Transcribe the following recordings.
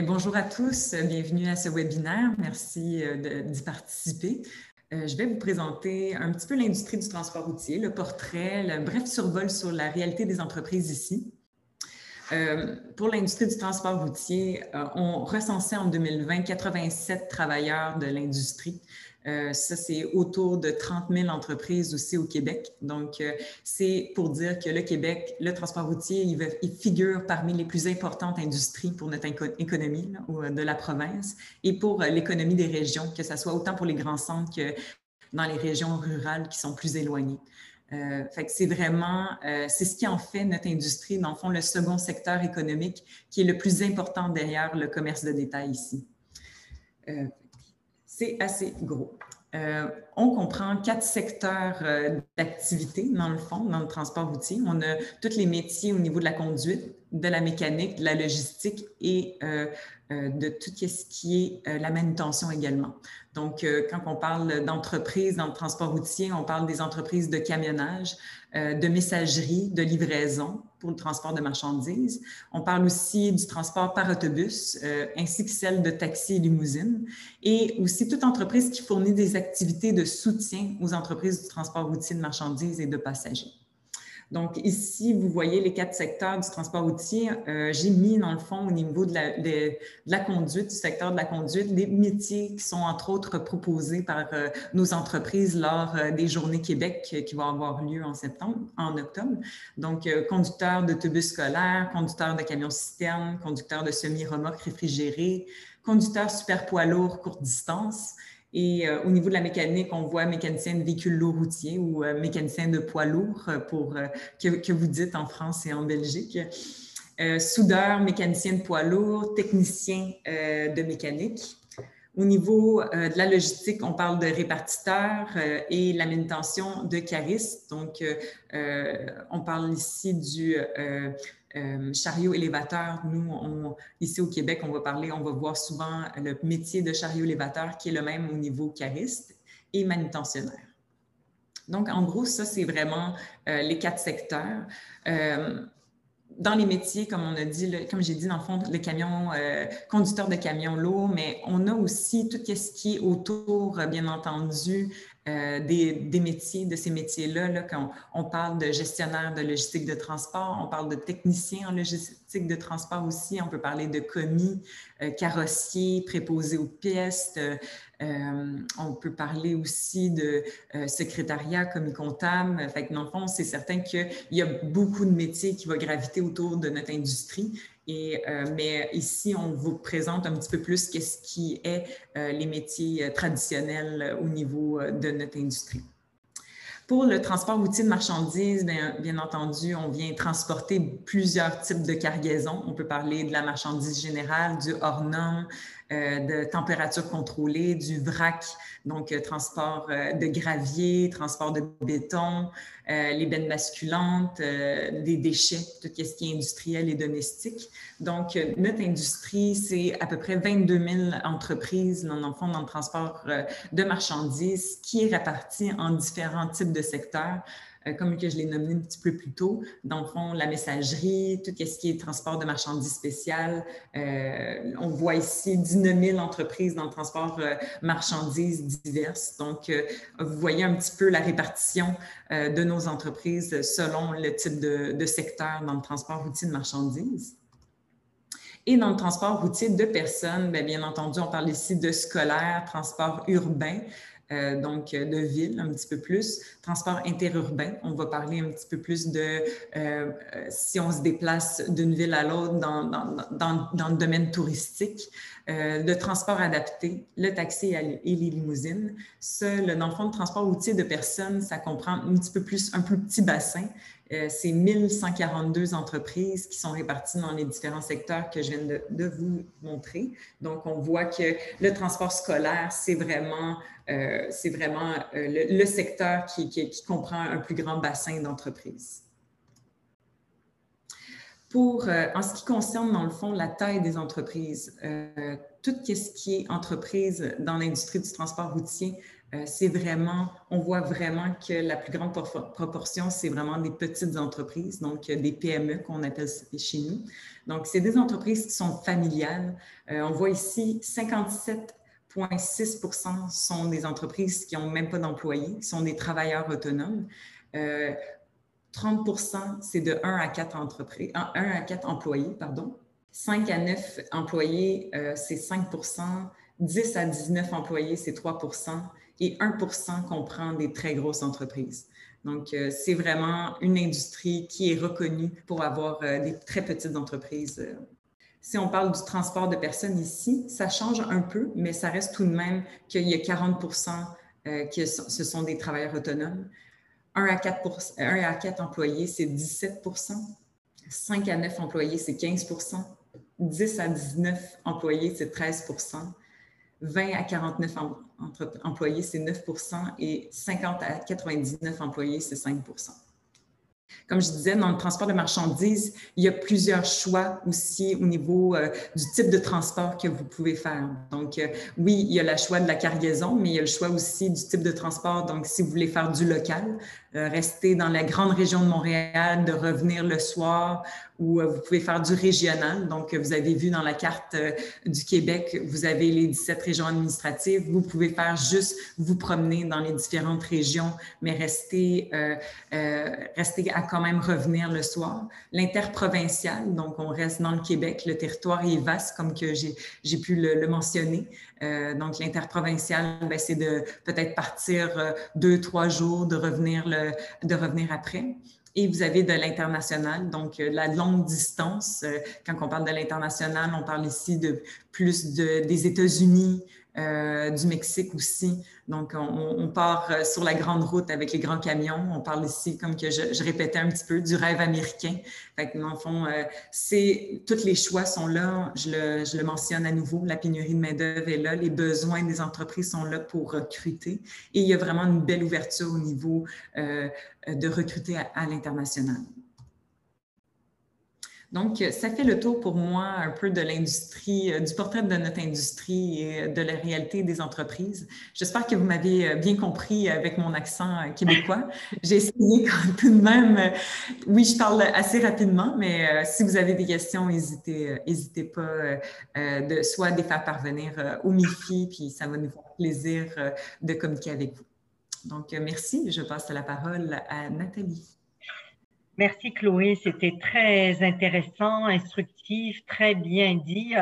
bonjour à tous, bienvenue à ce webinaire. Merci euh, d'y participer. Euh, je vais vous présenter un petit peu l'industrie du transport routier, le portrait, le bref survol sur la réalité des entreprises ici. Euh, pour l'industrie du transport routier, on recensait en 2020 87 travailleurs de l'industrie. Euh, ça, c'est autour de 30 000 entreprises aussi au Québec. Donc, euh, c'est pour dire que le Québec, le transport routier, il, figure parmi les plus importantes industries pour notre économie euh, de la province et pour l'économie des régions, que ce soit autant pour les grands centres que dans les régions rurales qui sont plus éloignées. Que c'est vraiment, c'est ce qui en fait notre industrie, dans le fond, le second secteur économique qui est le plus important derrière le commerce de détail ici c'est assez gros. Euh, on comprend quatre secteurs euh, d'activité, dans le fond, dans le transport routier. On a tous les métiers au niveau de la conduite, de la mécanique, de la logistique et euh, de tout ce qui est la manutention également. Donc, quand on parle d'entreprises dans le transport routier, on parle des entreprises de camionnage, de messagerie, de livraison, pour le transport de marchandises. On parle aussi du transport par autobus, euh, ainsi que celle de taxis et limousines, et aussi toute entreprise qui fournit des activités de soutien aux entreprises du transport routier de marchandises et de passagers. Donc, ici, vous voyez les quatre secteurs du transport routier. Euh, j'ai mis, dans le fond, au niveau de la, de, conduite, du secteur de la conduite, des métiers qui sont, entre autres, proposés par euh, nos entreprises lors euh, des Journées Québec qui vont avoir lieu en septembre, en octobre. Donc, conducteur d'autobus scolaires, conducteur de camions citernes, conducteur de semi-remorques réfrigérés, conducteur super poids lourd courte distance, et euh, au niveau de la mécanique, on voit mécanicien de véhicules lourds routiers ou euh, mécanicien de poids lourds euh, pour, que, que, vous dites en France et en Belgique. soudeur, mécanicien de poids lourds, technicien de mécanique. Au niveau de la logistique, on parle de répartiteur et la manutention de caristes. Donc, on parle ici du euh, chariot élévateur, nous, ici au Québec, on va parler, on va voir souvent le métier de chariot élévateur qui est le même au niveau cariste et manutentionnaire. Donc, en gros, ça, c'est vraiment euh, les quatre secteurs. Euh, dans les métiers, comme on a dit, comme j'ai dit, dans le fond, le camion, conducteur de camion lourd, mais on a aussi tout ce qui est autour, bien entendu, euh, des, métiers, de ces métiers-là, là, quand on, parle de gestionnaire de logistique de transport, on parle de technicien en logistique de transport aussi, on peut parler de commis, euh, carrossier, préposé aux pièces, euh, on peut parler aussi de secrétariat, commis comptable. Fait que dans le fond, c'est certain qu'il y a beaucoup de métiers qui vont graviter autour de notre industrie. Euh, mais ici, on vous présente un petit peu plus qu'est-ce qui est euh, les métiers euh, traditionnels au niveau de notre industrie. Pour le transport routier de marchandises, bien, entendu, on vient transporter plusieurs types de cargaisons. On peut parler de la marchandise générale, du hors-norme, de température contrôlée, du vrac, donc transport de gravier, transport de béton, les bennes basculantes, des déchets, tout ce qui est industriel et domestique. Donc, notre industrie, c'est à peu près 22 000 entreprises, dans le fond, dans le transport de marchandises, qui est réparti en différents types de secteurs. Euh, comme que je l'ai nommé un petit peu plus tôt, dans le fond, la messagerie, tout ce qui est transport de marchandises spéciales. Euh, on voit ici 19 000 entreprises dans le transport euh, marchandises diverses. Donc, vous voyez un petit peu la répartition de nos entreprises selon le type de, secteur dans le transport routier de marchandises. Et dans le transport routier de personnes, bien, bien entendu, on parle ici de scolaire, transport urbain, euh, donc de ville un petit peu plus. Transport interurbain, on va parler un petit peu plus de euh, si on se déplace d'une ville à l'autre dans, dans, dans, dans, le domaine touristique. Euh, le transport adapté, le taxi et les limousines. Dans le fond, le transport routier de personnes, ça comprend un petit peu plus, un plus petit bassin. Euh, c'est 1142 entreprises qui sont réparties dans les différents secteurs que je viens de, vous montrer. Donc, on voit que le transport scolaire, c'est vraiment, euh, c'est vraiment le, secteur qui comprend un plus grand bassin d'entreprises. Pour, euh, en ce qui concerne, dans le fond, la taille des entreprises, euh, tout ce qui est entreprise dans l'industrie du transport routier c'est vraiment, on voit vraiment que la plus grande proportion, c'est vraiment des petites entreprises, donc des PME qu'on appelle chez nous. Donc, c'est des entreprises qui sont familiales. on voit ici 57,6% sont des entreprises qui n'ont même pas d'employés, qui sont des travailleurs autonomes. 30% c'est de 1 à 4 entreprises, 1 à 4 employés, pardon. 5 à 9 employés, euh, c'est 5% 10 à 19 employés, c'est 3% et 1% comprend des très grosses entreprises. Donc, euh, c'est vraiment une industrie qui est reconnue pour avoir euh, des très petites entreprises. Si on parle du transport de personnes ici, ça change un peu, mais ça reste tout de même qu'il y a 40% que ce sont des travailleurs autonomes. 1 à 4, 1 à 4 employés, c'est 17% 5 à 9 employés, c'est 15% 10 à 19 employés, c'est 13% 20 à 49 employés, c'est 9% et 50 à 99 employés, c'est 5 comme je disais, dans le transport de marchandises, il y a plusieurs choix aussi au niveau euh, du type de transport que vous pouvez faire. Donc, euh, oui, il y a le choix de la cargaison, mais il y a le choix aussi du type de transport. Donc, si vous voulez faire du local, euh, rester dans la grande région de Montréal, de revenir le soir, ou vous pouvez faire du régional. Donc, vous avez vu dans la carte du Québec, vous avez les 17 régions administratives. Vous pouvez faire juste vous promener dans les différentes régions, mais rester, rester à quand même revenir le soir. L'interprovincial, donc on reste dans le Québec, le territoire est vaste, comme que j'ai pu le, mentionner. Euh, donc l'interprovincial, ben, c'est de peut-être partir euh, deux, trois jours, de revenir, le, de revenir après. Et vous avez de l'international, donc euh, la longue distance. Quand on parle de l'international, on parle ici de plus de, des États-Unis, euh, du Mexique aussi. Donc, on, part euh, sur la grande route avec les grands camions. On parle ici, comme que je, répétais un petit peu, du rêve américain. Fait que, dans fond, euh, c'est, tous les choix sont là. Je le, je le mentionne à nouveau. La pénurie de main-d'œuvre est là. Les besoins des entreprises sont là pour recruter. Et il y a vraiment une belle ouverture au niveau de recruter à l'international. Donc, ça fait le tour pour moi un peu de l'industrie, euh, du portrait de notre industrie et de la réalité des entreprises. J'espère que vous m'avez euh, bien compris avec mon accent euh, québécois. J'ai essayé tout de même, oui, je parle assez rapidement, mais si vous avez des questions, n'hésitez, pas de soit de les faire parvenir au MIFI, puis ça va nous faire plaisir de communiquer avec vous. Donc, merci. Je passe la parole à Nathalie. Merci Chloé, c'était très intéressant, instructif, très bien dit.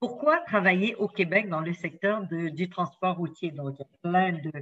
Pourquoi travailler au Québec dans le secteur du transport routier? Donc, il y a plein de,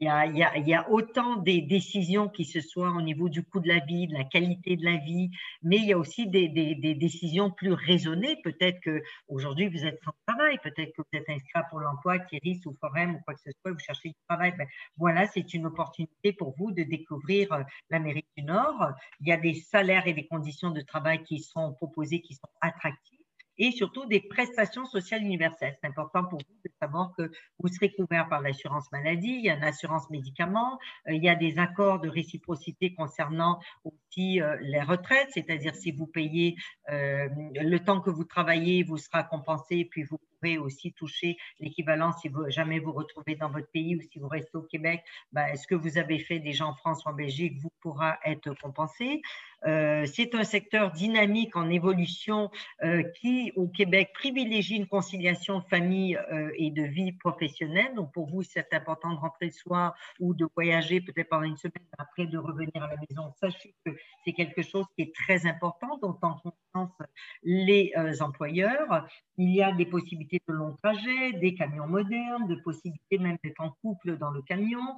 il y a, autant des décisions qui se soient au niveau du coût de la vie, de la qualité de la vie, mais il y a aussi des, décisions plus raisonnées. Peut-être que aujourd'hui vous êtes sans travail, peut-être que vous êtes inscrit pour l'emploi, Kéris ou Forum ou quoi que ce soit, vous cherchez du travail. Ben, voilà, c'est une opportunité pour vous de découvrir euh, l'Amérique du Nord. Il y a des salaires et des conditions de travail qui sont proposées, qui sont attractives et surtout des prestations sociales universelles. C'est important pour vous de savoir que vous serez couvert par l'assurance maladie, il y a une assurance médicaments, euh, il y a des accords de réciprocité concernant aussi euh, les retraites, c'est-à-dire si vous payez euh, le temps que vous travaillez, vous sera compensé, puis vous pourrez aussi toucher l'équivalent si jamais vous retrouvez dans votre pays ou si vous restez au Québec. Ben, Est-ce que vous avez fait déjà en France ou en Belgique, vous pourra être compensé. Euh, c'est un secteur dynamique en évolution euh, qui, au Québec, privilégie une conciliation famille euh, et de vie professionnelle. Donc, pour vous, c'est important de rentrer le soir ou de voyager peut-être pendant une semaine après de revenir à la maison. Sachez que c'est quelque chose qui est très important, dont en conscience les employeurs. Il y a des possibilités de long trajet, des camions modernes, de possibilités même d'être en couple dans le camion,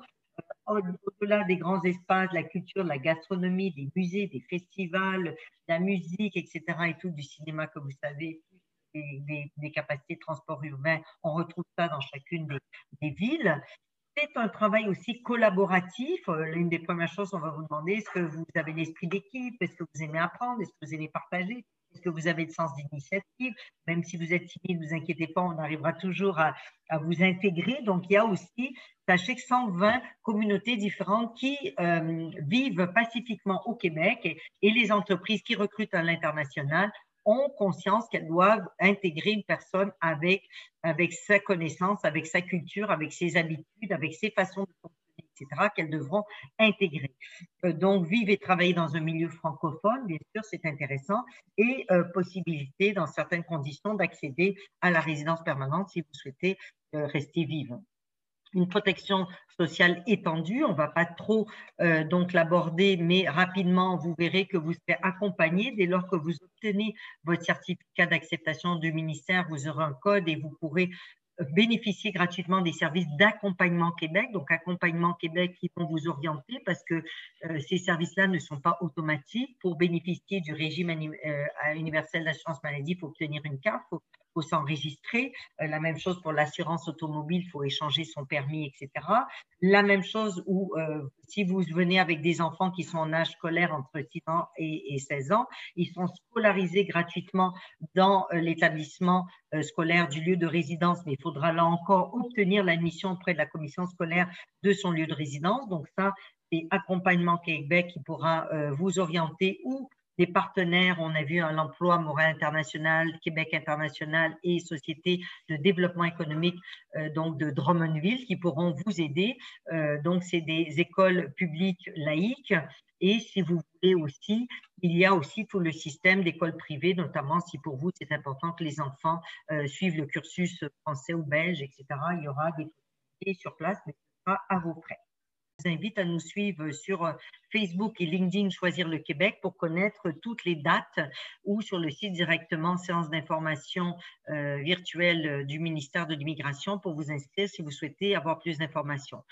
au-delà des grands espaces, la culture, la gastronomie, des musées, des festivals, la musique, etc., et tout, du cinéma, comme vous savez, des, capacités de transport urbain, on retrouve ça dans chacune des, des villes. C'est un travail aussi collaboratif. Euh, l'une des premières choses qu'on va vous demander, est-ce que vous avez l'esprit d'équipe? Est-ce que vous aimez apprendre? Est-ce que vous aimez partager? Est-ce que vous avez le sens d'initiative Même si vous êtes timide, ne vous inquiétez pas, on arrivera toujours à, vous intégrer. Donc, il y a aussi, sachez que 120 communautés différentes qui euh, vivent pacifiquement au Québec et, les entreprises qui recrutent à l'international ont conscience qu'elles doivent intégrer une personne avec, avec sa connaissance, avec sa culture, avec ses habitudes, avec ses façons de qu'elles devront intégrer. Euh, donc, vivre et travailler dans un milieu francophone, bien sûr, c'est intéressant, et euh, possibilité, dans certaines conditions, d'accéder à la résidence permanente si vous souhaitez euh, rester vivant une protection sociale étendue. On ne va pas trop donc l'aborder, mais rapidement, vous verrez que vous serez accompagné dès lors que vous obtenez votre certificat d'acceptation du ministère. Vous aurez un code et vous pourrez bénéficier gratuitement des services d'accompagnement Québec, donc accompagnement Québec qui vont vous orienter parce que euh, ces services-là ne sont pas automatiques. Pour bénéficier du régime euh, universel d'assurance maladie, il faut obtenir une carte, faut s'enregistrer. Euh, la même chose pour l'assurance automobile, il faut échanger son permis, etc. La même chose où euh, si vous venez avec des enfants qui sont en âge scolaire entre 6 ans et, 16 ans, ils sont scolarisés gratuitement dans euh, l'établissement scolaire du lieu de résidence, mais il faudra là encore obtenir l'admission auprès de la commission scolaire de son lieu de résidence. Donc ça, c'est accompagnement Québec qui pourra vous orienter ou des partenaires. On a vu l'emploi Montréal International, Québec International et Société de développement économique euh, donc de Drummondville qui pourront vous aider. Euh, donc, c'est des écoles publiques laïques. Et si vous voulez aussi, il y a aussi tout le système d'écoles privées, notamment si pour vous c'est important que les enfants euh, suivent le cursus français ou belge, etc. Il y aura des sur place, mais ce sera à vos frais invite à nous suivre sur euh, Facebook et LinkedIn Choisir le Québec pour connaître toutes les dates ou sur le site directement séance d'information euh, virtuelle du ministère de l'Immigration pour vous inscrire si vous souhaitez avoir plus d'informations.